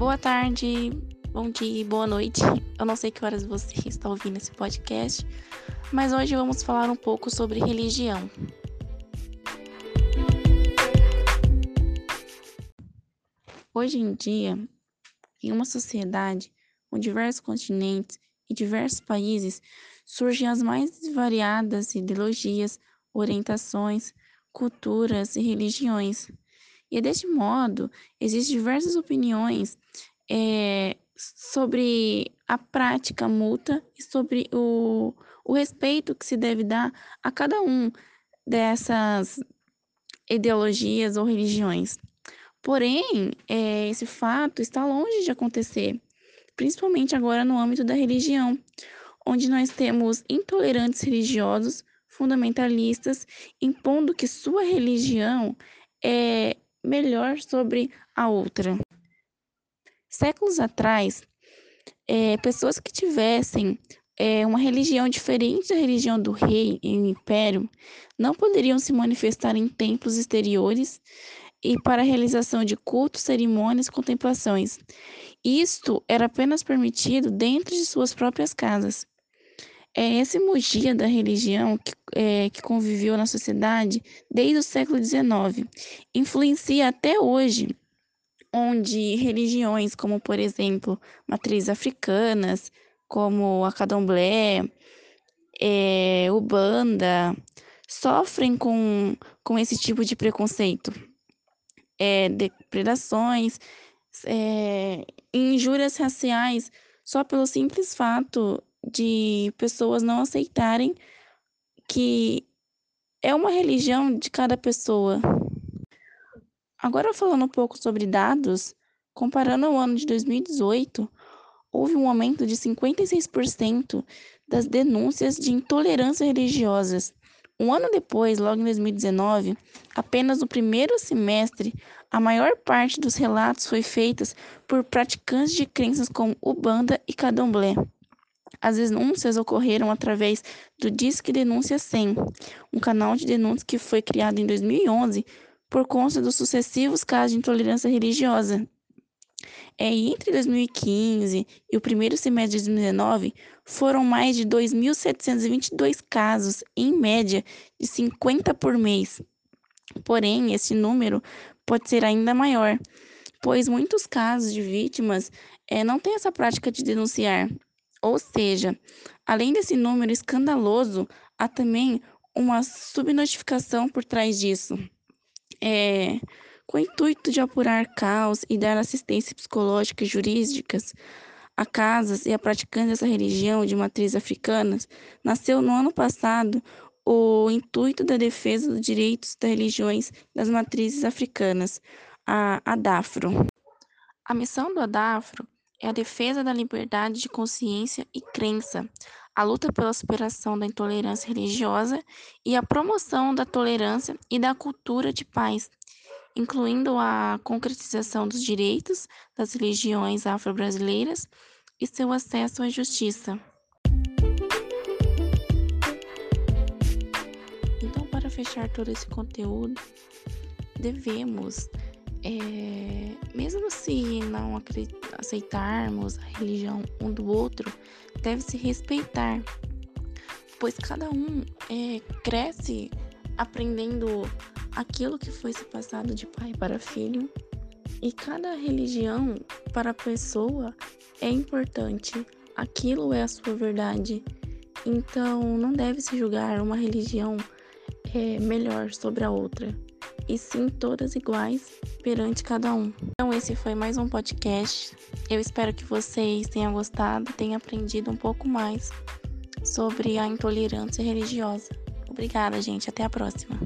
Boa tarde, bom dia, boa noite. Eu não sei que horas você está ouvindo esse podcast, mas hoje vamos falar um pouco sobre religião. Hoje em dia, em uma sociedade com diversos continentes e diversos países, surgem as mais variadas ideologias, orientações, culturas e religiões. E deste modo, existem diversas opiniões é, sobre a prática multa e sobre o, o respeito que se deve dar a cada um dessas ideologias ou religiões. Porém, é, esse fato está longe de acontecer, principalmente agora no âmbito da religião, onde nós temos intolerantes religiosos, fundamentalistas, impondo que sua religião é melhor sobre a outra. Séculos atrás, é, pessoas que tivessem é, uma religião diferente da religião do rei e o império não poderiam se manifestar em templos exteriores e para a realização de cultos, cerimônias contemplações. Isto era apenas permitido dentro de suas próprias casas. É esse mugia da religião que, é, que conviveu na sociedade desde o século XIX influencia até hoje, onde religiões como, por exemplo, matrizes africanas, como a Cadomblé, é, Ubanda, sofrem com, com esse tipo de preconceito. É, depredações, é, injúrias raciais, só pelo simples fato de pessoas não aceitarem que é uma religião de cada pessoa. Agora falando um pouco sobre dados, comparando ao ano de 2018, houve um aumento de 56% das denúncias de intolerância religiosas. Um ano depois, logo em 2019, apenas no primeiro semestre, a maior parte dos relatos foi feita por praticantes de crenças como Ubanda e Candomblé. As denúncias ocorreram através do Disque Denúncia 100, um canal de denúncias que foi criado em 2011 por conta dos sucessivos casos de intolerância religiosa. É, entre 2015 e o primeiro semestre de 2019, foram mais de 2.722 casos, em média, de 50 por mês. Porém, esse número pode ser ainda maior, pois muitos casos de vítimas é, não têm essa prática de denunciar, ou seja, além desse número escandaloso, há também uma subnotificação por trás disso. É, com o intuito de apurar caos e dar assistência psicológica e jurídicas a casas e a praticantes dessa religião de matriz africanas, nasceu no ano passado o intuito da defesa dos direitos das religiões das matrizes africanas, a ADAFRO. A missão do ADAFRO é a defesa da liberdade de consciência e crença, a luta pela superação da intolerância religiosa e a promoção da tolerância e da cultura de paz, incluindo a concretização dos direitos das religiões afro-brasileiras e seu acesso à justiça. Então, para fechar todo esse conteúdo, devemos é, mesmo se não aceitarmos a religião um do outro, deve se respeitar, pois cada um é, cresce aprendendo aquilo que foi se passado de pai para filho, e cada religião para a pessoa é importante, aquilo é a sua verdade. Então não deve se julgar uma religião é, melhor sobre a outra e sim todas iguais perante cada um. Então, esse foi mais um podcast. Eu espero que vocês tenham gostado, tenham aprendido um pouco mais sobre a intolerância religiosa. Obrigada, gente. Até a próxima.